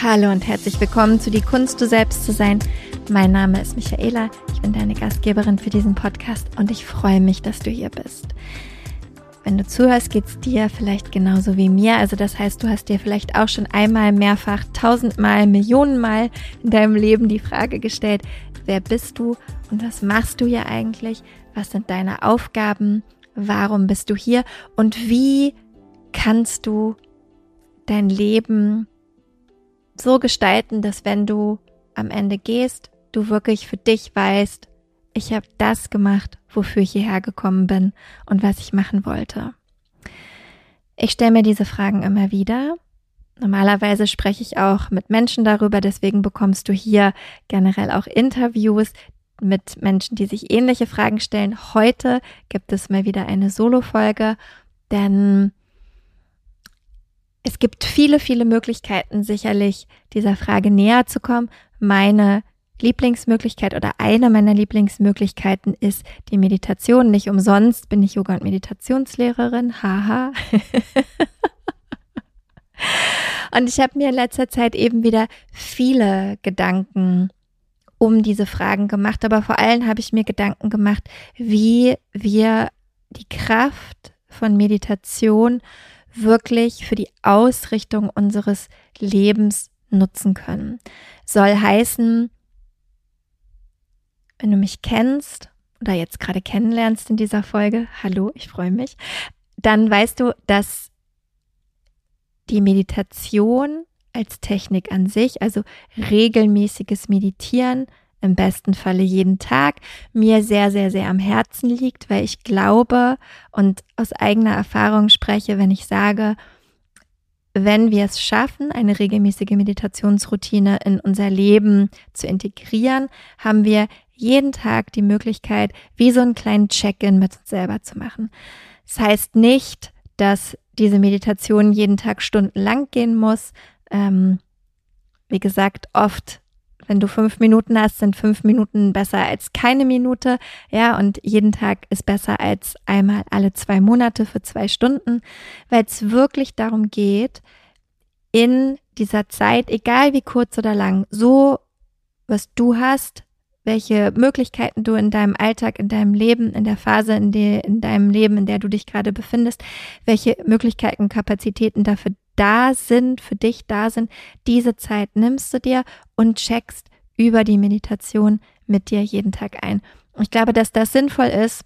Hallo und herzlich willkommen zu Die Kunst, du selbst zu sein. Mein Name ist Michaela, ich bin deine Gastgeberin für diesen Podcast und ich freue mich, dass du hier bist. Wenn du zuhörst, geht es dir vielleicht genauso wie mir. Also das heißt, du hast dir vielleicht auch schon einmal, mehrfach, tausendmal, Millionenmal in deinem Leben die Frage gestellt, wer bist du und was machst du hier eigentlich? Was sind deine Aufgaben? Warum bist du hier? Und wie kannst du dein Leben so gestalten, dass wenn du am Ende gehst, du wirklich für dich weißt, ich habe das gemacht, wofür ich hierher gekommen bin und was ich machen wollte. Ich stelle mir diese Fragen immer wieder. Normalerweise spreche ich auch mit Menschen darüber, deswegen bekommst du hier generell auch Interviews mit Menschen, die sich ähnliche Fragen stellen. Heute gibt es mal wieder eine Solo-Folge, denn es gibt viele, viele Möglichkeiten, sicherlich dieser Frage näher zu kommen. Meine Lieblingsmöglichkeit oder eine meiner Lieblingsmöglichkeiten ist die Meditation. Nicht umsonst bin ich Yoga- und Meditationslehrerin. Haha. und ich habe mir in letzter Zeit eben wieder viele Gedanken um diese Fragen gemacht, aber vor allem habe ich mir Gedanken gemacht, wie wir die Kraft von Meditation wirklich für die Ausrichtung unseres Lebens nutzen können. Soll heißen, wenn du mich kennst oder jetzt gerade kennenlernst in dieser Folge, hallo, ich freue mich, dann weißt du, dass die Meditation als Technik an sich, also regelmäßiges Meditieren, im besten Falle jeden Tag, mir sehr, sehr, sehr am Herzen liegt, weil ich glaube und aus eigener Erfahrung spreche, wenn ich sage, wenn wir es schaffen, eine regelmäßige Meditationsroutine in unser Leben zu integrieren, haben wir jeden Tag die Möglichkeit, wie so einen kleinen Check-in mit uns selber zu machen. Das heißt nicht, dass diese Meditation jeden Tag stundenlang gehen muss. Ähm, wie gesagt, oft wenn du fünf Minuten hast, sind fünf Minuten besser als keine Minute. Ja, und jeden Tag ist besser als einmal alle zwei Monate für zwei Stunden, weil es wirklich darum geht, in dieser Zeit, egal wie kurz oder lang, so was du hast, welche Möglichkeiten du in deinem Alltag, in deinem Leben, in der Phase, in, der, in deinem Leben, in der du dich gerade befindest, welche Möglichkeiten, Kapazitäten dafür da sind, für dich da sind, diese Zeit nimmst du dir und checkst über die Meditation mit dir jeden Tag ein. Ich glaube, dass das sinnvoll ist,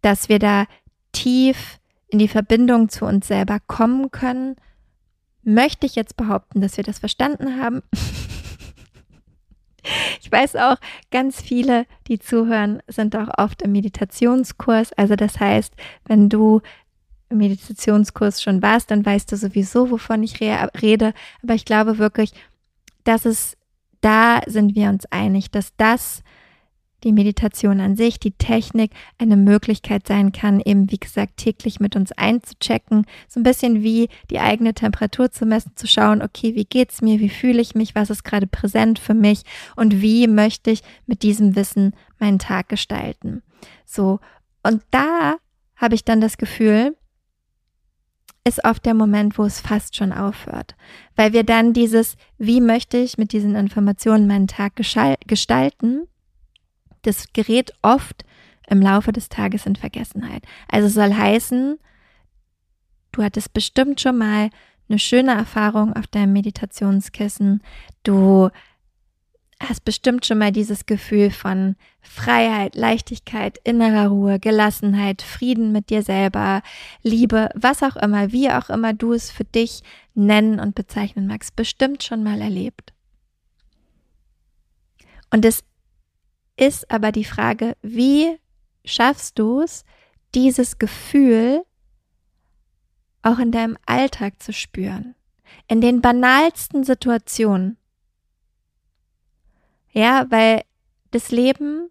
dass wir da tief in die Verbindung zu uns selber kommen können. Möchte ich jetzt behaupten, dass wir das verstanden haben? Ich weiß auch, ganz viele, die zuhören, sind auch oft im Meditationskurs. Also das heißt, wenn du Meditationskurs schon warst, dann weißt du sowieso, wovon ich re rede. Aber ich glaube wirklich, dass es, da sind wir uns einig, dass das die Meditation an sich, die Technik eine Möglichkeit sein kann, eben wie gesagt täglich mit uns einzuchecken, so ein bisschen wie die eigene Temperatur zu messen, zu schauen, okay, wie geht's mir, wie fühle ich mich, was ist gerade präsent für mich und wie möchte ich mit diesem Wissen meinen Tag gestalten. So und da habe ich dann das Gefühl, ist oft der Moment, wo es fast schon aufhört, weil wir dann dieses, wie möchte ich mit diesen Informationen meinen Tag gestalten, das gerät oft im Laufe des Tages in Vergessenheit. Also soll heißen, du hattest bestimmt schon mal eine schöne Erfahrung auf deinem Meditationskissen, du hast bestimmt schon mal dieses Gefühl von Freiheit, Leichtigkeit, innerer Ruhe, Gelassenheit, Frieden mit dir selber, Liebe, was auch immer, wie auch immer du es für dich nennen und bezeichnen magst, bestimmt schon mal erlebt. Und es ist aber die Frage, wie schaffst du es, dieses Gefühl auch in deinem Alltag zu spüren? In den banalsten Situationen, ja, weil das Leben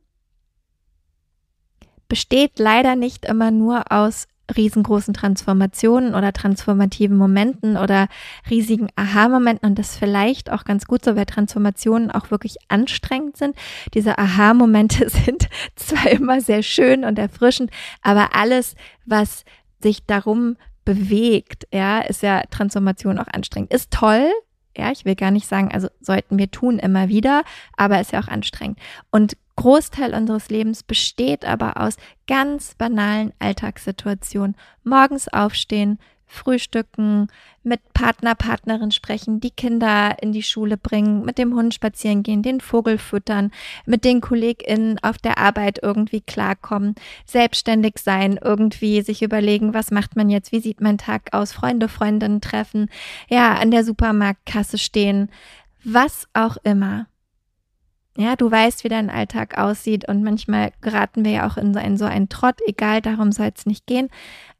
besteht leider nicht immer nur aus riesengroßen Transformationen oder transformativen Momenten oder riesigen Aha-Momenten und das vielleicht auch ganz gut so, weil Transformationen auch wirklich anstrengend sind. Diese Aha-Momente sind zwar immer sehr schön und erfrischend, aber alles, was sich darum bewegt, ja, ist ja Transformation auch anstrengend. Ist toll, Ja, ich will gar nicht sagen, also sollten wir tun immer wieder, aber ist ja auch anstrengend. Und Großteil unseres Lebens besteht aber aus ganz banalen Alltagssituationen. Morgens aufstehen, frühstücken, mit Partner, Partnerin sprechen, die Kinder in die Schule bringen, mit dem Hund spazieren gehen, den Vogel füttern, mit den KollegInnen auf der Arbeit irgendwie klarkommen, selbstständig sein, irgendwie sich überlegen, was macht man jetzt, wie sieht mein Tag aus, Freunde, Freundinnen treffen, ja, an der Supermarktkasse stehen, was auch immer. Ja, du weißt, wie dein Alltag aussieht und manchmal geraten wir ja auch in so einen, so einen Trott, egal, darum soll es nicht gehen.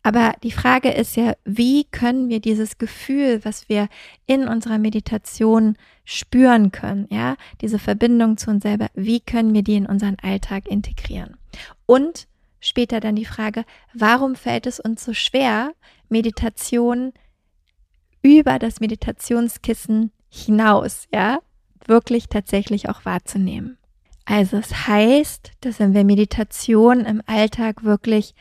Aber die Frage ist ja, wie können wir dieses Gefühl, was wir in unserer Meditation spüren können, ja, diese Verbindung zu uns selber, wie können wir die in unseren Alltag integrieren? Und später dann die Frage, warum fällt es uns so schwer, Meditation über das Meditationskissen hinaus, ja, wirklich tatsächlich auch wahrzunehmen. Also es heißt, dass wenn wir Meditation im Alltag wirklich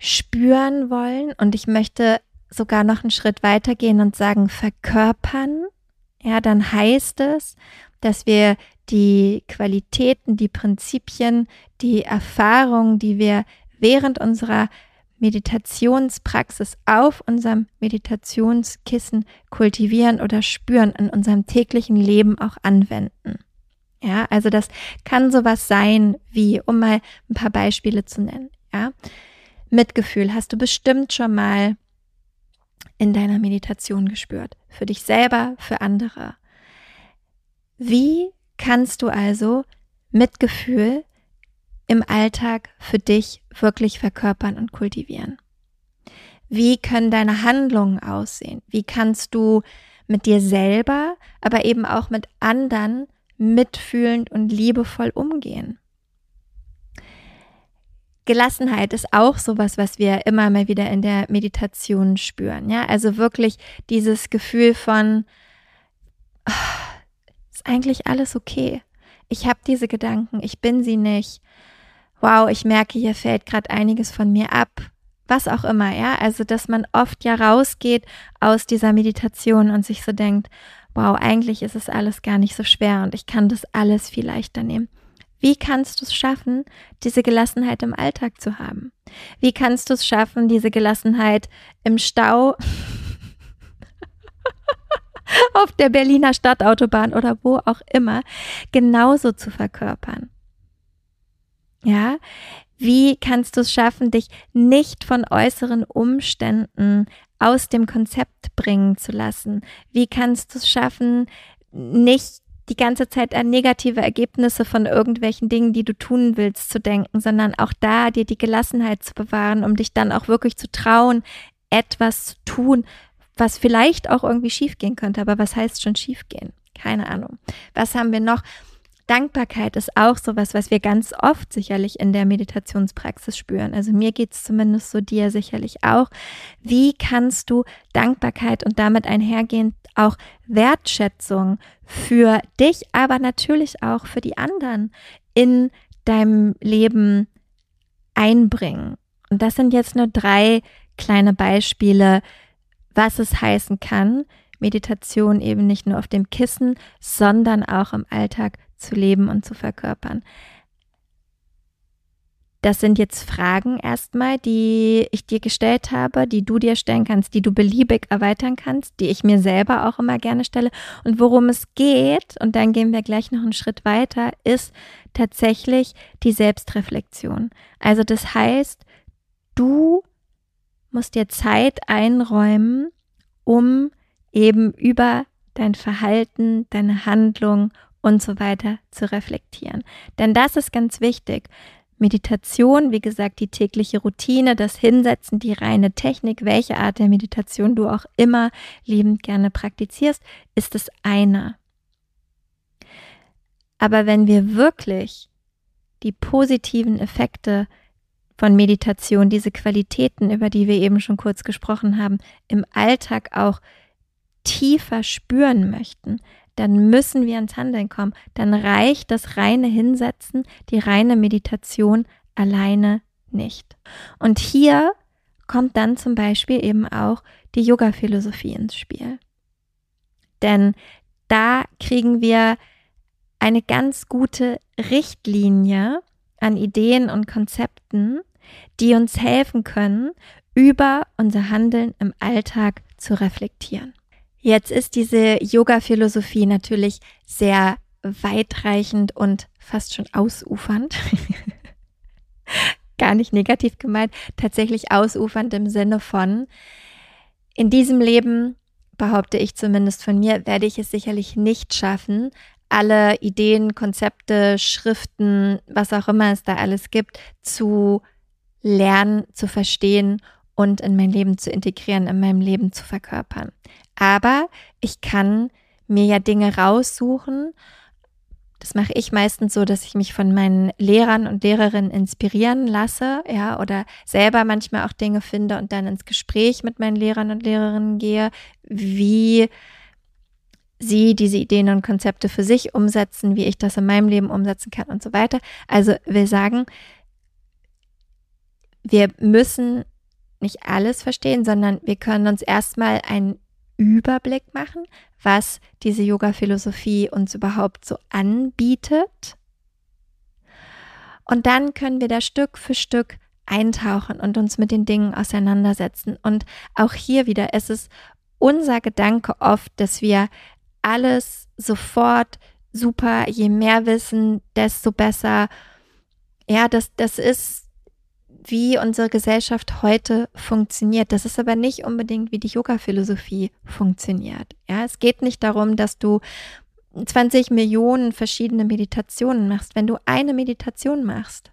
spüren wollen und ich möchte sogar noch einen Schritt weitergehen und sagen verkörpern, ja, dann heißt es, dass wir die Qualitäten, die Prinzipien, die Erfahrungen, die wir während unserer Meditationspraxis auf unserem Meditationskissen kultivieren oder spüren, in unserem täglichen Leben auch anwenden. Ja, also das kann sowas sein wie, um mal ein paar Beispiele zu nennen. Ja, Mitgefühl hast du bestimmt schon mal in deiner Meditation gespürt. Für dich selber, für andere. Wie kannst du also Mitgefühl im Alltag für dich wirklich verkörpern und kultivieren? Wie können deine Handlungen aussehen? Wie kannst du mit dir selber, aber eben auch mit anderen mitfühlend und liebevoll umgehen? Gelassenheit ist auch sowas, was wir immer mal wieder in der Meditation spüren. Ja, also wirklich dieses Gefühl von, oh, ist eigentlich alles okay. Ich habe diese Gedanken, ich bin sie nicht wow, ich merke, hier fällt gerade einiges von mir ab. Was auch immer, ja. Also, dass man oft ja rausgeht aus dieser Meditation und sich so denkt, wow, eigentlich ist es alles gar nicht so schwer und ich kann das alles viel leichter nehmen. Wie kannst du es schaffen, diese Gelassenheit im Alltag zu haben? Wie kannst du es schaffen, diese Gelassenheit im Stau auf der Berliner Stadtautobahn oder wo auch immer genauso zu verkörpern? Ja, wie kannst du es schaffen, dich nicht von äußeren Umständen aus dem Konzept bringen zu lassen? Wie kannst du es schaffen, nicht die ganze Zeit an negative Ergebnisse von irgendwelchen Dingen, die du tun willst, zu denken, sondern auch da dir die Gelassenheit zu bewahren, um dich dann auch wirklich zu trauen, etwas zu tun, was vielleicht auch irgendwie schiefgehen könnte. Aber was heißt schon schiefgehen? Keine Ahnung. Was haben wir noch? Dankbarkeit ist auch sowas, was wir ganz oft sicherlich in der Meditationspraxis spüren. Also mir geht es zumindest so, dir sicherlich auch. Wie kannst du Dankbarkeit und damit einhergehend auch Wertschätzung für dich, aber natürlich auch für die anderen in deinem Leben einbringen? Und das sind jetzt nur drei kleine Beispiele, was es heißen kann, Meditation eben nicht nur auf dem Kissen, sondern auch im Alltag zu leben und zu verkörpern. Das sind jetzt Fragen erstmal, die ich dir gestellt habe, die du dir stellen kannst, die du beliebig erweitern kannst, die ich mir selber auch immer gerne stelle. Und worum es geht, und dann gehen wir gleich noch einen Schritt weiter, ist tatsächlich die Selbstreflexion. Also das heißt, du musst dir Zeit einräumen, um eben über dein Verhalten, deine Handlung und so weiter zu reflektieren. Denn das ist ganz wichtig. Meditation, wie gesagt, die tägliche Routine, das Hinsetzen, die reine Technik, welche Art der Meditation du auch immer liebend gerne praktizierst, ist das eine. Aber wenn wir wirklich die positiven Effekte von Meditation, diese Qualitäten, über die wir eben schon kurz gesprochen haben, im Alltag auch tiefer spüren möchten, dann müssen wir ins Handeln kommen. Dann reicht das reine Hinsetzen, die reine Meditation alleine nicht. Und hier kommt dann zum Beispiel eben auch die Yoga-Philosophie ins Spiel. Denn da kriegen wir eine ganz gute Richtlinie an Ideen und Konzepten, die uns helfen können, über unser Handeln im Alltag zu reflektieren. Jetzt ist diese Yoga-Philosophie natürlich sehr weitreichend und fast schon ausufernd. Gar nicht negativ gemeint, tatsächlich ausufernd im Sinne von, in diesem Leben, behaupte ich zumindest von mir, werde ich es sicherlich nicht schaffen, alle Ideen, Konzepte, Schriften, was auch immer es da alles gibt, zu lernen, zu verstehen und in mein Leben zu integrieren, in meinem Leben zu verkörpern. Aber ich kann mir ja Dinge raussuchen. Das mache ich meistens so, dass ich mich von meinen Lehrern und Lehrerinnen inspirieren lasse, ja, oder selber manchmal auch Dinge finde und dann ins Gespräch mit meinen Lehrern und Lehrerinnen gehe, wie sie diese Ideen und Konzepte für sich umsetzen, wie ich das in meinem Leben umsetzen kann und so weiter. Also wir sagen, wir müssen nicht alles verstehen, sondern wir können uns erstmal einen Überblick machen, was diese Yoga-Philosophie uns überhaupt so anbietet. Und dann können wir da Stück für Stück eintauchen und uns mit den Dingen auseinandersetzen. Und auch hier wieder ist es unser Gedanke oft, dass wir alles sofort super, je mehr wissen, desto besser. Ja, das, das ist wie unsere Gesellschaft heute funktioniert. Das ist aber nicht unbedingt, wie die Yoga-Philosophie funktioniert. Ja, es geht nicht darum, dass du 20 Millionen verschiedene Meditationen machst. Wenn du eine Meditation machst,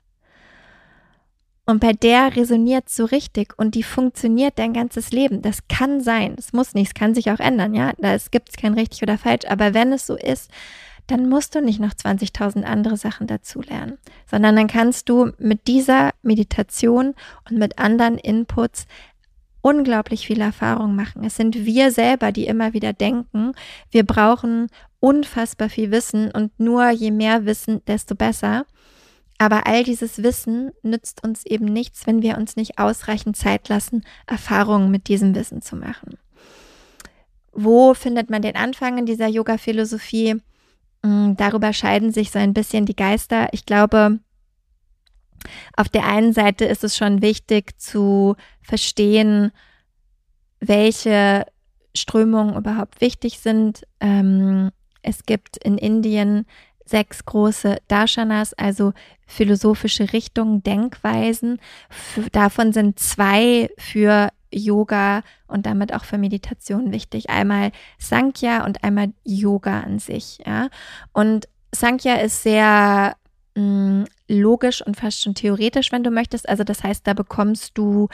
und bei der resoniert so richtig und die funktioniert dein ganzes Leben. Das kann sein. Es muss nicht. Es kann sich auch ändern. Ja, es gibt kein richtig oder falsch. Aber wenn es so ist, dann musst du nicht noch 20.000 andere Sachen dazu lernen, sondern dann kannst du mit dieser Meditation und mit anderen Inputs unglaublich viel Erfahrung machen. Es sind wir selber, die immer wieder denken, wir brauchen unfassbar viel Wissen und nur je mehr Wissen, desto besser. Aber all dieses Wissen nützt uns eben nichts, wenn wir uns nicht ausreichend Zeit lassen, Erfahrungen mit diesem Wissen zu machen. Wo findet man den Anfang in dieser Yoga-Philosophie? Mm, darüber scheiden sich so ein bisschen die Geister. Ich glaube, auf der einen Seite ist es schon wichtig zu verstehen, welche Strömungen überhaupt wichtig sind. Ähm, es gibt in Indien sechs große Darshanas, also philosophische Richtungen, Denkweisen. davon sind zwei für Yoga und damit auch für Meditation wichtig. Einmal Sankhya und einmal Yoga an sich. Ja? Und Sankhya ist sehr mh, mm, logisch und fast schon theoretisch, wenn du möchtest. Also das heißt, da bekommst du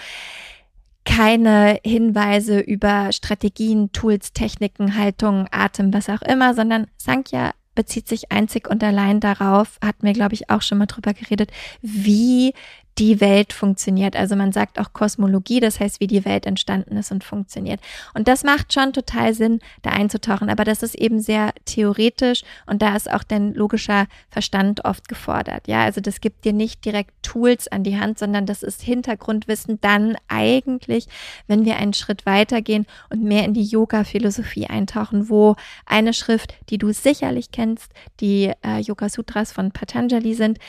keine Hinweise über Strategien, Tools, Techniken, Haltung, Atem, was auch immer, sondern Sankhya bezieht sich einzig und allein darauf, hatten wir, glaube ich, auch schon mal drüber geredet, wie die Welt funktioniert. Also man sagt auch Kosmologie, das heißt, wie die Welt entstanden ist und funktioniert. Und das macht schon total Sinn, da einzutauchen. Aber das ist eben sehr theoretisch und da ist auch dein logischer Verstand oft gefordert. Ja, also das gibt dir nicht direkt Tools an die Hand, sondern das ist Hintergrundwissen dann eigentlich, wenn wir einen Schritt weitergehen und mehr in die Yoga-Philosophie eintauchen, wo eine Schrift, die du sicherlich kennst, die äh, Yoga Sutras von Patanjali sind,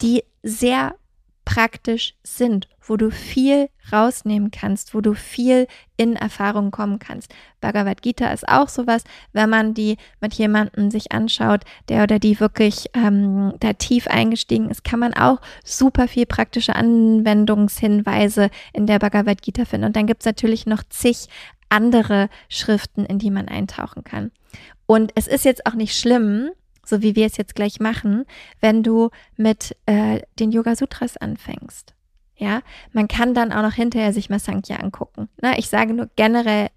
die sehr praktisch sind, wo du viel rausnehmen kannst, wo du viel in Erfahrung kommen kannst. Bhagavad Gita ist auch sowas, wenn man die mit jemandem sich anschaut, der oder die wirklich ähm, da tief eingestiegen ist, kann man auch super viel praktische Anwendungshinweise in der Bhagavad Gita finden. Und dann gibt es natürlich noch zig andere Schriften, in die man eintauchen kann. Und es ist jetzt auch nicht schlimm, so wie wir es jetzt gleich machen, wenn du mit äh, den Yoga Sutras anfängst. Ja, man kann dann auch noch hinterher sich mal Sankhya angucken. Na, ich sage nur generell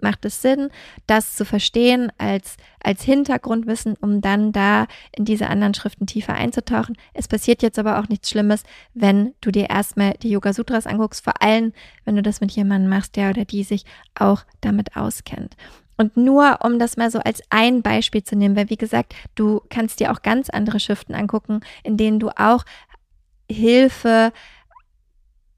macht es Sinn, das zu verstehen als, als Hintergrundwissen, um dann da in diese anderen Schriften tiefer einzutauchen. Es passiert jetzt aber auch nichts Schlimmes, wenn du dir erstmal die Yoga Sutras anguckst, vor allem wenn du das mit jemandem machst, der oder die sich auch damit auskennt. Und nur um das mal so als ein Beispiel zu nehmen, weil wie gesagt, du kannst dir auch ganz andere Schriften angucken, in denen du auch Hilfe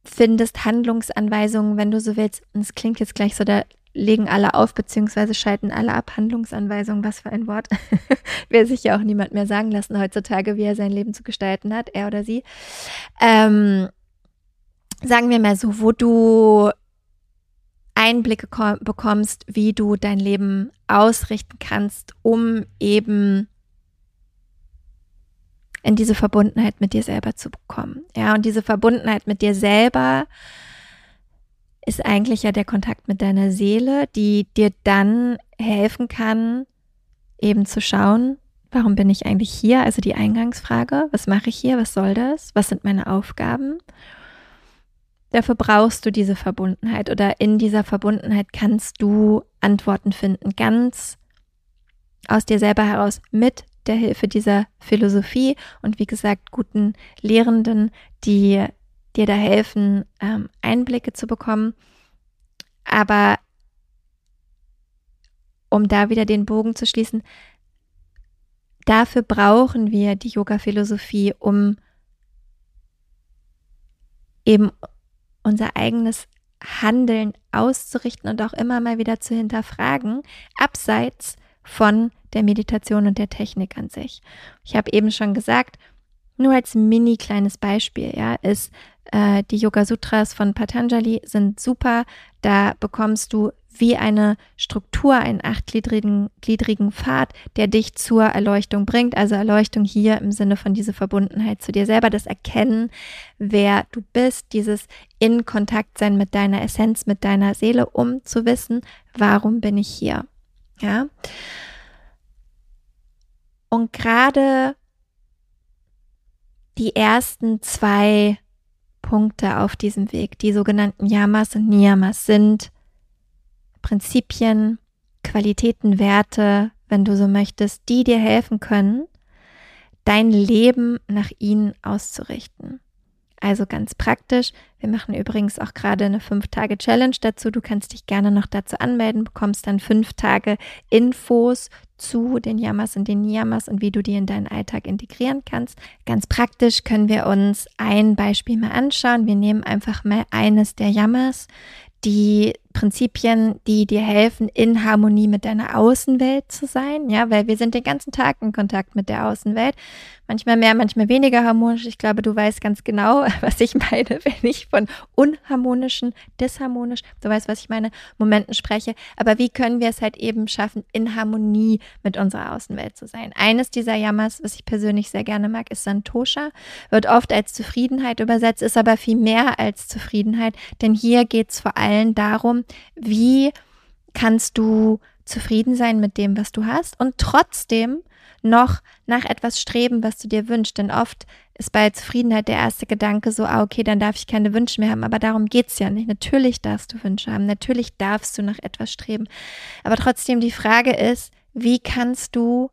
findest, Handlungsanweisungen, wenn du so willst. Und es klingt jetzt gleich so, da legen alle auf, beziehungsweise schalten alle ab. Handlungsanweisungen, was für ein Wort. Will sich ja auch niemand mehr sagen lassen heutzutage, wie er sein Leben zu gestalten hat, er oder sie. Ähm, sagen wir mal so, wo du Einblicke bekommst, wie du dein Leben ausrichten kannst, um eben in diese Verbundenheit mit dir selber zu bekommen. Ja, und diese Verbundenheit mit dir selber ist eigentlich ja der Kontakt mit deiner Seele, die dir dann helfen kann, eben zu schauen, warum bin ich eigentlich hier? Also die Eingangsfrage, was mache ich hier? Was soll das? Was sind meine Aufgaben? Dafür brauchst du diese Verbundenheit oder in dieser Verbundenheit kannst du Antworten finden, ganz aus dir selber heraus mit der Hilfe dieser Philosophie und wie gesagt guten Lehrenden, die dir da helfen, ähm, Einblicke zu bekommen. Aber um da wieder den Bogen zu schließen, dafür brauchen wir die Yoga-Philosophie, um eben unser eigenes Handeln auszurichten und auch immer mal wieder zu hinterfragen, abseits von der Meditation und der Technik an sich. Ich habe eben schon gesagt, nur als mini kleines Beispiel, ja, ist äh, die Yoga Sutras von Patanjali sind super. Da bekommst du wie eine Struktur, einen achtgliedrigen gliedrigen Pfad, der dich zur Erleuchtung bringt. Also Erleuchtung hier im Sinne von dieser Verbundenheit zu dir selber, das Erkennen, wer du bist, dieses in Kontakt sein mit deiner Essenz, mit deiner Seele, um zu wissen, warum bin ich hier. Ja. Und gerade die ersten zwei Punkte auf diesem Weg. Die sogenannten Yamas und Niyamas sind Prinzipien, Qualitäten, Werte, wenn du so möchtest, die dir helfen können, dein Leben nach ihnen auszurichten. Also ganz praktisch. Wir machen übrigens auch gerade eine 5-Tage-Challenge dazu. Du kannst dich gerne noch dazu anmelden, bekommst dann 5 Tage Infos zu den Yamas und den Niyamas und wie du die in deinen Alltag integrieren kannst. Ganz praktisch können wir uns ein Beispiel mal anschauen. Wir nehmen einfach mal eines der Yamas, die Prinzipien, die dir helfen, in Harmonie mit deiner Außenwelt zu sein, ja, weil wir sind den ganzen Tag in Kontakt mit der Außenwelt. Manchmal mehr, manchmal weniger harmonisch. Ich glaube, du weißt ganz genau, was ich meine, wenn ich von unharmonischen, disharmonisch, du weißt, was ich meine, Momenten spreche. Aber wie können wir es halt eben schaffen, in Harmonie mit unserer Außenwelt zu sein? Eines dieser Yamas, was ich persönlich sehr gerne mag, ist Santosha. Wird oft als Zufriedenheit übersetzt, ist aber viel mehr als Zufriedenheit, denn hier geht es vor allem darum, wie kannst du zufrieden sein mit dem, was du hast und trotzdem noch nach etwas streben, was du dir wünschst. Denn oft ist bei Zufriedenheit der erste Gedanke so, ah, okay, dann darf ich keine Wünsche mehr haben. Aber darum geht es ja nicht. Natürlich darfst du Wünsche haben. Natürlich darfst du nach etwas streben. Aber trotzdem die Frage ist, wie kannst du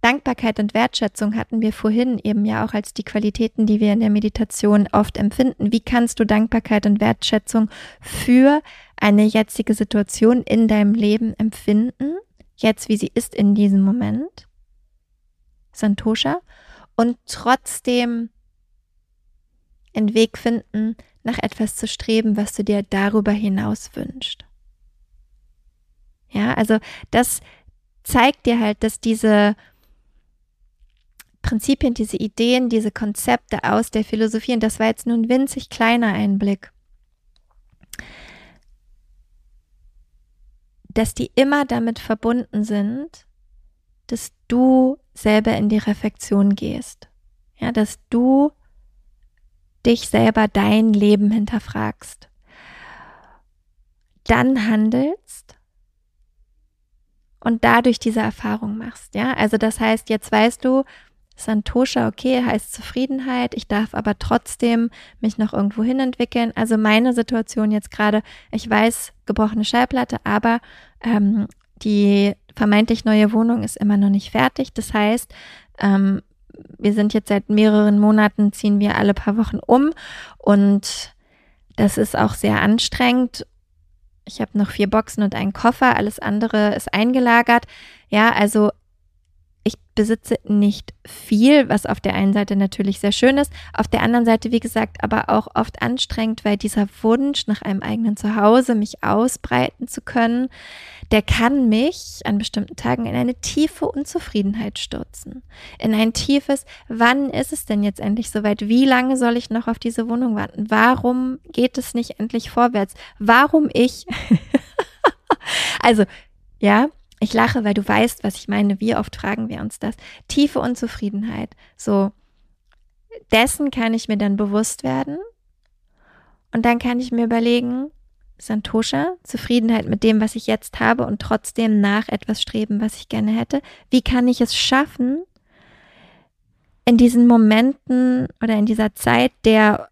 Dankbarkeit und Wertschätzung hatten wir vorhin eben ja auch als die Qualitäten, die wir in der Meditation oft empfinden. Wie kannst du Dankbarkeit und Wertschätzung für eine jetzige Situation in deinem Leben empfinden? Jetzt, wie sie ist in diesem Moment? Santosha. Und trotzdem einen Weg finden, nach etwas zu streben, was du dir darüber hinaus wünschst. Ja, also das zeigt dir halt, dass diese Prinzipien, diese Ideen, diese Konzepte aus der Philosophie, und das war jetzt nur ein winzig kleiner Einblick, dass die immer damit verbunden sind, dass du selber in die Reflexion gehst. Ja, dass du dich selber dein Leben hinterfragst. Dann handelst und dadurch diese Erfahrung machst. Ja, also das heißt, jetzt weißt du, Santosha, okay, heißt Zufriedenheit. Ich darf aber trotzdem mich noch irgendwo hin entwickeln. Also meine Situation jetzt gerade, ich weiß, gebrochene Schallplatte, aber ähm, die vermeintlich neue Wohnung ist immer noch nicht fertig. Das heißt, ähm, wir sind jetzt seit mehreren Monaten, ziehen wir alle paar Wochen um und das ist auch sehr anstrengend. Ich habe noch vier Boxen und einen Koffer, alles andere ist eingelagert. Ja, also besitze nicht viel, was auf der einen Seite natürlich sehr schön ist, auf der anderen Seite, wie gesagt, aber auch oft anstrengend, weil dieser Wunsch nach einem eigenen Zuhause, mich ausbreiten zu können, der kann mich an bestimmten Tagen in eine tiefe Unzufriedenheit stürzen. In ein tiefes, wann ist es denn jetzt endlich soweit? Wie lange soll ich noch auf diese Wohnung warten? Warum geht es nicht endlich vorwärts? Warum ich? also, ja, ich lache, weil du weißt, was ich meine. Wie oft fragen wir uns das? Tiefe Unzufriedenheit. So, dessen kann ich mir dann bewusst werden. Und dann kann ich mir überlegen, Santosha, Zufriedenheit mit dem, was ich jetzt habe und trotzdem nach etwas streben, was ich gerne hätte. Wie kann ich es schaffen, in diesen Momenten oder in dieser Zeit der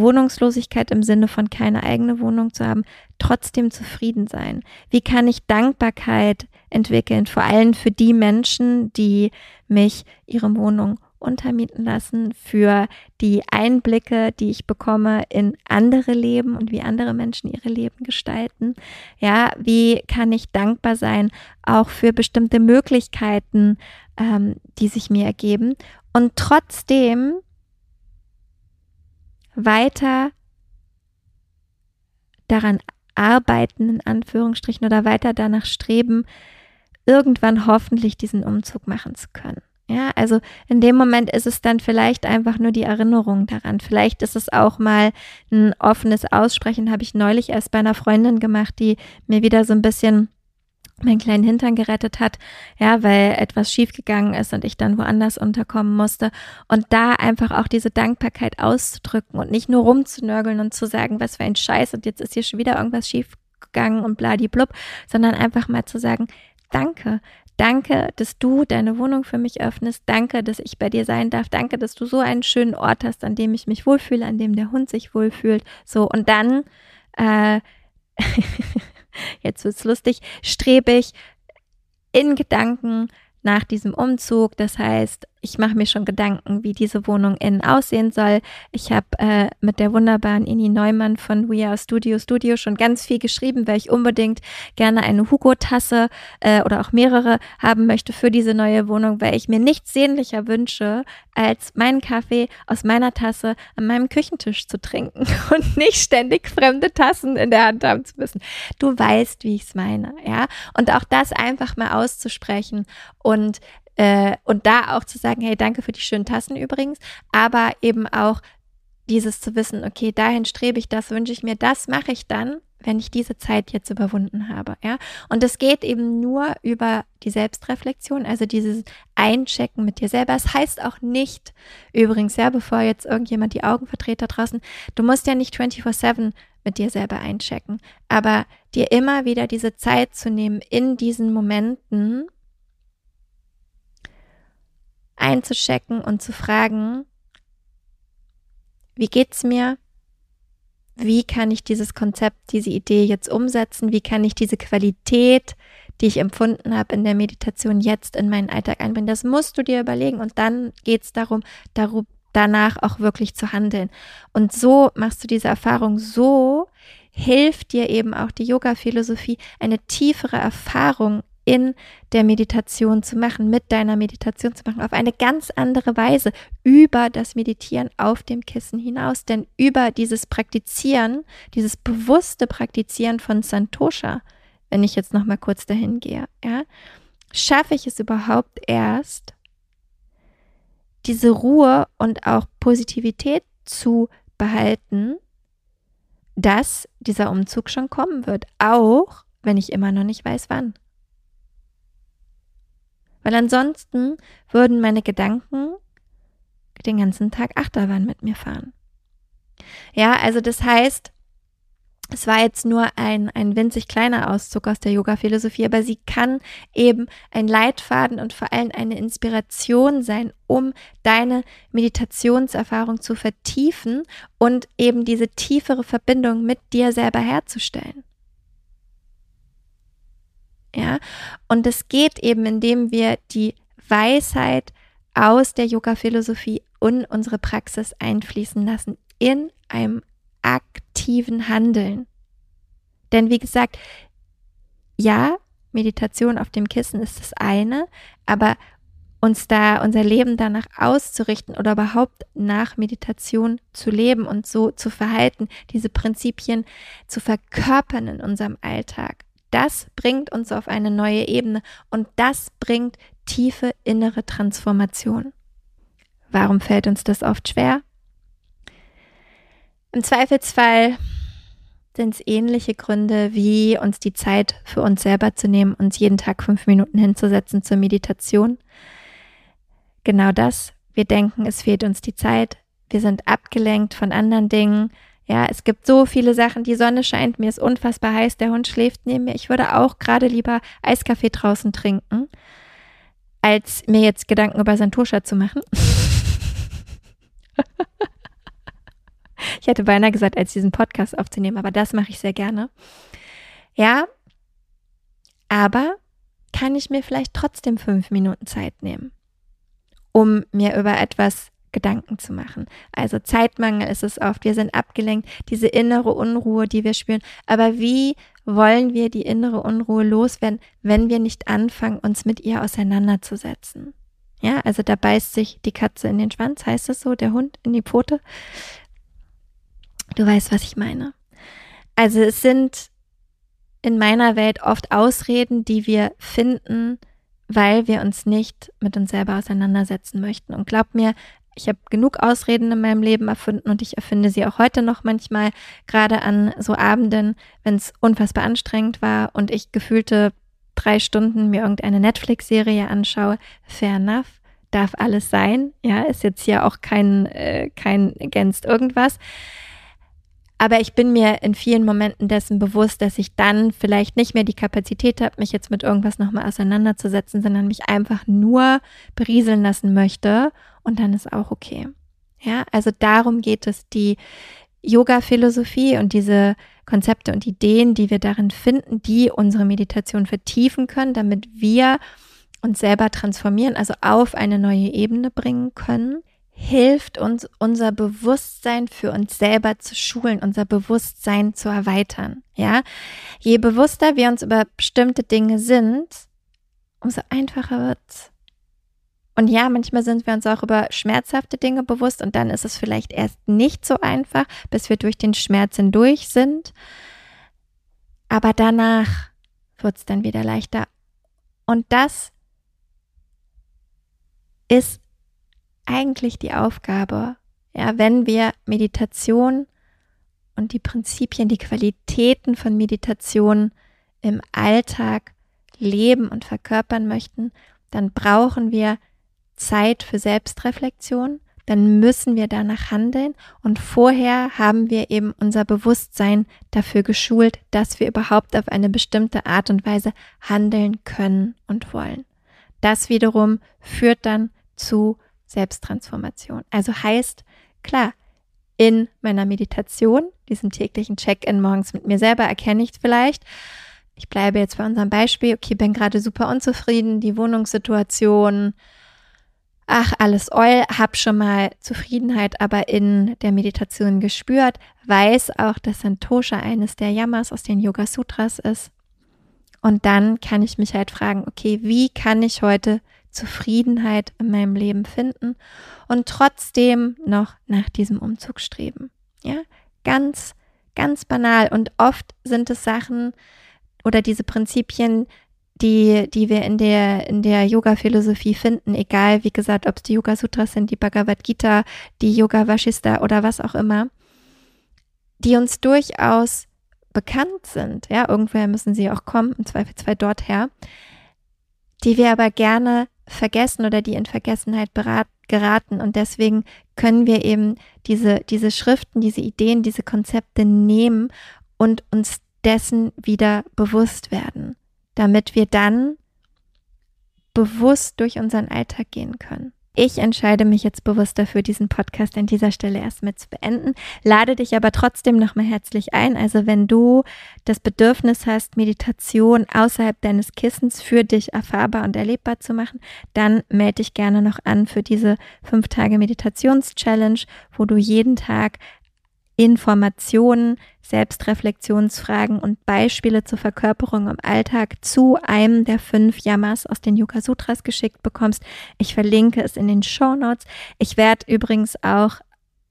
Wohnungslosigkeit im Sinne von keine eigene Wohnung zu haben, trotzdem zufrieden sein? Wie kann ich Dankbarkeit entwickeln, vor allem für die Menschen, die mich ihre Wohnung untermieten lassen, für die Einblicke, die ich bekomme in andere Leben und wie andere Menschen ihre Leben gestalten. Ja, wie kann ich dankbar sein, auch für bestimmte Möglichkeiten, ähm, die sich mir ergeben und trotzdem weiter daran arbeiten, in Anführungsstrichen, oder weiter danach streben, irgendwann hoffentlich diesen Umzug machen zu können. Ja, also in dem Moment ist es dann vielleicht einfach nur die Erinnerung daran. Vielleicht ist es auch mal ein offenes Aussprechen, habe ich neulich erst bei einer Freundin gemacht, die mir wieder so ein bisschen meinen kleinen Hintern gerettet hat, ja, weil etwas schiefgegangen ist und ich dann woanders unterkommen musste. Und da einfach auch diese Dankbarkeit auszudrücken und nicht nur rumzunörgeln und zu sagen, was für ein Scheiß und jetzt ist hier schon wieder irgendwas schiefgegangen und bladiblub, sondern einfach mal zu sagen, danke, Danke, dass du deine Wohnung für mich öffnest. Danke, dass ich bei dir sein darf. Danke, dass du so einen schönen Ort hast, an dem ich mich wohlfühle, an dem der Hund sich wohlfühlt. So, und dann äh, jetzt wird's lustig, strebe ich in Gedanken nach diesem Umzug. Das heißt, ich mache mir schon Gedanken, wie diese Wohnung innen aussehen soll. Ich habe äh, mit der wunderbaren Ini Neumann von We Are Studio Studio schon ganz viel geschrieben, weil ich unbedingt gerne eine Hugo-Tasse äh, oder auch mehrere haben möchte für diese neue Wohnung, weil ich mir nichts sehnlicher wünsche, als meinen Kaffee aus meiner Tasse an meinem Küchentisch zu trinken und nicht ständig fremde Tassen in der Hand haben zu müssen. Du weißt, wie ich es meine, ja. Und auch das einfach mal auszusprechen und äh, und da auch zu sagen, hey, danke für die schönen Tassen übrigens, aber eben auch dieses zu wissen, okay, dahin strebe ich, das wünsche ich mir, das mache ich dann, wenn ich diese Zeit jetzt überwunden habe, ja. Und es geht eben nur über die Selbstreflexion, also dieses Einchecken mit dir selber. Es das heißt auch nicht, übrigens, ja, bevor jetzt irgendjemand die Augen verdreht da draußen, du musst ja nicht 24-7 mit dir selber einchecken, aber dir immer wieder diese Zeit zu nehmen in diesen Momenten, einzuchecken und zu fragen, wie geht's mir? Wie kann ich dieses Konzept, diese Idee jetzt umsetzen? Wie kann ich diese Qualität, die ich empfunden habe in der Meditation jetzt in meinen Alltag einbringen? Das musst du dir überlegen und dann geht's darum, darum danach auch wirklich zu handeln. Und so machst du diese Erfahrung, so hilft dir eben auch die Yoga-Philosophie, eine tiefere Erfahrung in der Meditation zu machen, mit deiner Meditation zu machen, auf eine ganz andere Weise über das Meditieren auf dem Kissen hinaus. Denn über dieses Praktizieren, dieses bewusste Praktizieren von Santosha, wenn ich jetzt nochmal kurz dahin gehe, ja, schaffe ich es überhaupt erst, diese Ruhe und auch Positivität zu behalten, dass dieser Umzug schon kommen wird, auch wenn ich immer noch nicht weiß, wann. Weil ansonsten würden meine Gedanken den ganzen Tag Achterbahn mit mir fahren. Ja, also das heißt, es war jetzt nur ein, ein winzig kleiner Auszug aus der Yoga-Philosophie, aber sie kann eben ein Leitfaden und vor allem eine Inspiration sein, um deine Meditationserfahrung zu vertiefen und eben diese tiefere Verbindung mit dir selber herzustellen. Ja, und es geht eben, indem wir die Weisheit aus der Yoga-Philosophie und unsere Praxis einfließen lassen in einem aktiven Handeln. Denn wie gesagt, ja, Meditation auf dem Kissen ist das eine, aber uns da unser Leben danach auszurichten oder überhaupt nach Meditation zu leben und so zu verhalten, diese Prinzipien zu verkörpern in unserem Alltag. Das bringt uns auf eine neue Ebene und das bringt tiefe innere Transformation. Warum fällt uns das oft schwer? Im Zweifelsfall sind es ähnliche Gründe, wie uns die Zeit für uns selber zu nehmen, uns jeden Tag fünf Minuten hinzusetzen zur Meditation. Genau das. Wir denken, es fehlt uns die Zeit. Wir sind abgelenkt von anderen Dingen. Ja, es gibt so viele Sachen. Die Sonne scheint, mir ist unfassbar heiß, der Hund schläft neben mir. Ich würde auch gerade lieber Eiskaffee draußen trinken, als mir jetzt Gedanken über Santosha zu machen. Ich hätte beinahe gesagt, als diesen Podcast aufzunehmen, aber das mache ich sehr gerne. Ja, aber kann ich mir vielleicht trotzdem fünf Minuten Zeit nehmen, um mir über etwas Gedanken zu machen. Also Zeitmangel ist es oft. Wir sind abgelenkt, diese innere Unruhe, die wir spüren. Aber wie wollen wir die innere Unruhe loswerden, wenn wir nicht anfangen, uns mit ihr auseinanderzusetzen? Ja, also da beißt sich die Katze in den Schwanz, heißt es so, der Hund in die Pfote. Du weißt, was ich meine. Also es sind in meiner Welt oft Ausreden, die wir finden, weil wir uns nicht mit uns selber auseinandersetzen möchten. Und glaub mir, ich habe genug Ausreden in meinem Leben erfunden und ich erfinde sie auch heute noch manchmal, gerade an so Abenden, wenn es unfassbar anstrengend war und ich gefühlte drei Stunden mir irgendeine Netflix-Serie anschaue. Fair enough, darf alles sein. Ja, ist jetzt hier auch kein, äh, kein against irgendwas. Aber ich bin mir in vielen Momenten dessen bewusst, dass ich dann vielleicht nicht mehr die Kapazität habe, mich jetzt mit irgendwas nochmal auseinanderzusetzen, sondern mich einfach nur berieseln lassen möchte. Und dann ist auch okay. Ja, also darum geht es, die Yoga-Philosophie und diese Konzepte und Ideen, die wir darin finden, die unsere Meditation vertiefen können, damit wir uns selber transformieren, also auf eine neue Ebene bringen können hilft uns, unser Bewusstsein für uns selber zu schulen, unser Bewusstsein zu erweitern. Ja, je bewusster wir uns über bestimmte Dinge sind, umso einfacher wird's. Und ja, manchmal sind wir uns auch über schmerzhafte Dinge bewusst und dann ist es vielleicht erst nicht so einfach, bis wir durch den Schmerz hindurch sind. Aber danach wird's dann wieder leichter. Und das ist eigentlich die Aufgabe, ja, wenn wir Meditation und die Prinzipien, die Qualitäten von Meditation im Alltag leben und verkörpern möchten, dann brauchen wir Zeit für Selbstreflexion, dann müssen wir danach handeln und vorher haben wir eben unser Bewusstsein dafür geschult, dass wir überhaupt auf eine bestimmte Art und Weise handeln können und wollen. Das wiederum führt dann zu Selbsttransformation. Also heißt, klar, in meiner Meditation, diesem täglichen Check-in morgens mit mir selber, erkenne ich vielleicht, ich bleibe jetzt bei unserem Beispiel, okay, bin gerade super unzufrieden, die Wohnungssituation, ach, alles Eul, hab schon mal Zufriedenheit aber in der Meditation gespürt, weiß auch, dass Santosha eines der Yamas aus den Yoga Sutras ist. Und dann kann ich mich halt fragen, okay, wie kann ich heute Zufriedenheit in meinem Leben finden und trotzdem noch nach diesem Umzug streben. Ja, ganz, ganz banal. Und oft sind es Sachen oder diese Prinzipien, die, die wir in der, in der Yoga-Philosophie finden, egal, wie gesagt, ob es die Yoga-Sutras sind, die Bhagavad Gita, die Yoga Vashista oder was auch immer, die uns durchaus bekannt sind. Ja, irgendwoher müssen sie auch kommen, im Zweifelsfall dort her, die wir aber gerne vergessen oder die in Vergessenheit berat, geraten. Und deswegen können wir eben diese, diese Schriften, diese Ideen, diese Konzepte nehmen und uns dessen wieder bewusst werden, damit wir dann bewusst durch unseren Alltag gehen können. Ich entscheide mich jetzt bewusst dafür, diesen Podcast an dieser Stelle erstmal zu beenden, lade dich aber trotzdem nochmal herzlich ein. Also wenn du das Bedürfnis hast, Meditation außerhalb deines Kissens für dich erfahrbar und erlebbar zu machen, dann melde dich gerne noch an für diese fünf Tage Meditations-Challenge, wo du jeden Tag Informationen, Selbstreflexionsfragen und Beispiele zur Verkörperung im Alltag zu einem der fünf Yamas aus den Yoga Sutras geschickt bekommst. Ich verlinke es in den Show Notes. Ich werde übrigens auch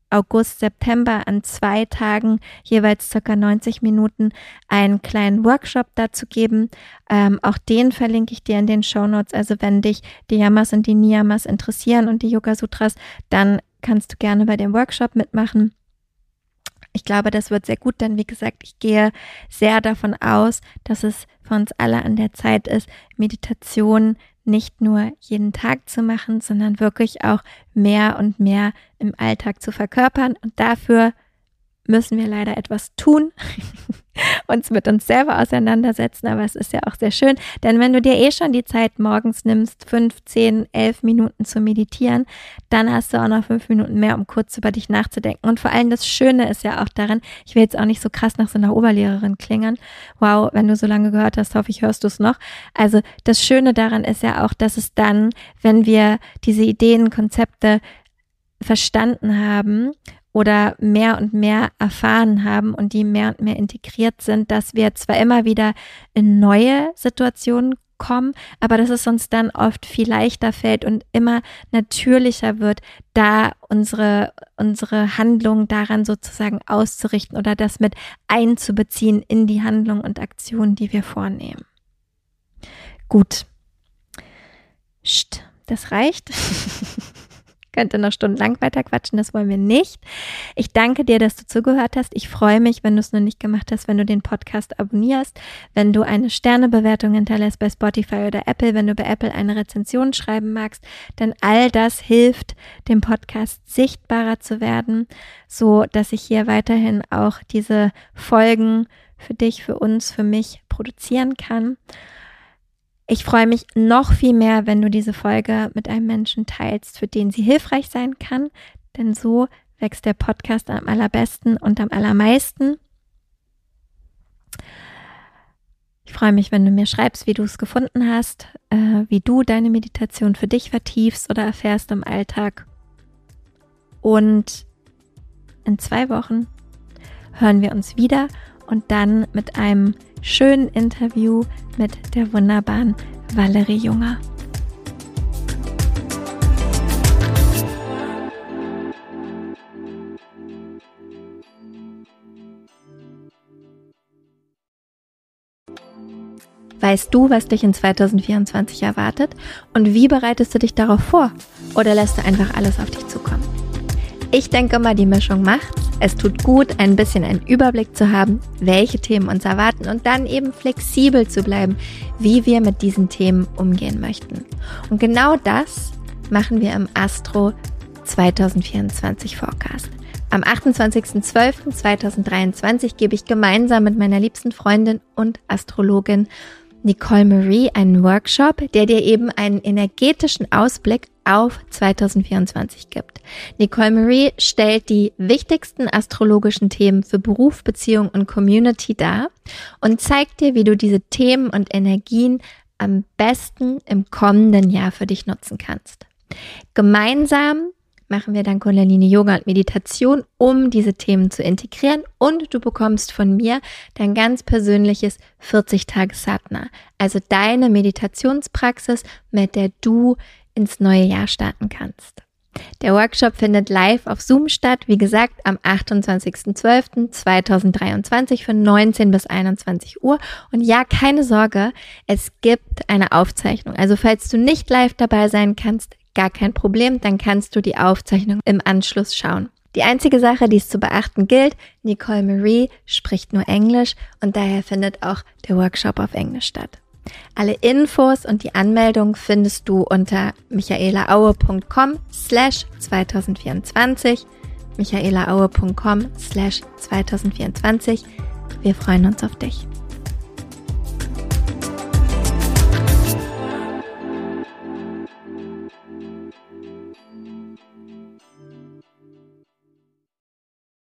August, September an zwei Tagen jeweils circa 90 Minuten einen kleinen Workshop dazu geben. Ähm, auch den verlinke ich dir in den Show Notes. Also wenn dich die Yamas und die Niyamas interessieren und die Yoga Sutras, dann kannst du gerne bei dem Workshop mitmachen. Ich glaube, das wird sehr gut, denn wie gesagt, ich gehe sehr davon aus, dass es für uns alle an der Zeit ist, Meditation nicht nur jeden Tag zu machen, sondern wirklich auch mehr und mehr im Alltag zu verkörpern. Und dafür müssen wir leider etwas tun, uns mit uns selber auseinandersetzen, aber es ist ja auch sehr schön, denn wenn du dir eh schon die Zeit morgens nimmst, fünf, zehn, elf Minuten zu meditieren, dann hast du auch noch fünf Minuten mehr, um kurz über dich nachzudenken. Und vor allem das Schöne ist ja auch daran, ich will jetzt auch nicht so krass nach so einer Oberlehrerin klingern. Wow, wenn du so lange gehört hast, hoffe ich, hörst du es noch. Also das Schöne daran ist ja auch, dass es dann, wenn wir diese Ideen, Konzepte verstanden haben oder mehr und mehr erfahren haben und die mehr und mehr integriert sind, dass wir zwar immer wieder in neue Situationen kommen, aber dass es uns dann oft viel leichter fällt und immer natürlicher wird, da unsere, unsere Handlung daran sozusagen auszurichten oder das mit einzubeziehen in die Handlung und Aktionen, die wir vornehmen. Gut. Psst, das reicht. könnte noch stundenlang weiter quatschen, das wollen wir nicht. Ich danke dir, dass du zugehört hast. Ich freue mich, wenn du es noch nicht gemacht hast, wenn du den Podcast abonnierst, wenn du eine Sternebewertung hinterlässt bei Spotify oder Apple, wenn du bei Apple eine Rezension schreiben magst, denn all das hilft, dem Podcast sichtbarer zu werden, so dass ich hier weiterhin auch diese Folgen für dich, für uns, für mich produzieren kann. Ich freue mich noch viel mehr, wenn du diese Folge mit einem Menschen teilst, für den sie hilfreich sein kann, denn so wächst der Podcast am allerbesten und am allermeisten. Ich freue mich, wenn du mir schreibst, wie du es gefunden hast, äh, wie du deine Meditation für dich vertiefst oder erfährst im Alltag. Und in zwei Wochen hören wir uns wieder und dann mit einem schönen Interview mit der wunderbaren Valerie Junger. Weißt du, was dich in 2024 erwartet und wie bereitest du dich darauf vor? Oder lässt du einfach alles auf dich zukommen? Ich denke mal, die Mischung macht's. Es tut gut, ein bisschen einen Überblick zu haben, welche Themen uns erwarten und dann eben flexibel zu bleiben, wie wir mit diesen Themen umgehen möchten. Und genau das machen wir im Astro 2024 Forecast. Am 28.12.2023 gebe ich gemeinsam mit meiner liebsten Freundin und Astrologin Nicole Marie einen Workshop, der dir eben einen energetischen Ausblick auf 2024 gibt. Nicole Marie stellt die wichtigsten astrologischen Themen für Beruf, Beziehung und Community dar und zeigt dir, wie du diese Themen und Energien am besten im kommenden Jahr für dich nutzen kannst. Gemeinsam machen wir dann Kundalini Yoga und Meditation, um diese Themen zu integrieren und du bekommst von mir dein ganz persönliches 40 Tage Satna, also deine Meditationspraxis, mit der du ins neue Jahr starten kannst. Der Workshop findet live auf Zoom statt, wie gesagt, am 28.12.2023 von 19 bis 21 Uhr. Und ja, keine Sorge, es gibt eine Aufzeichnung. Also falls du nicht live dabei sein kannst, gar kein Problem, dann kannst du die Aufzeichnung im Anschluss schauen. Die einzige Sache, die es zu beachten gilt, Nicole Marie spricht nur Englisch und daher findet auch der Workshop auf Englisch statt. Alle Infos und die Anmeldung findest du unter michaelaaue.com slash 2024 michaelaaue.com slash 2024. Wir freuen uns auf dich.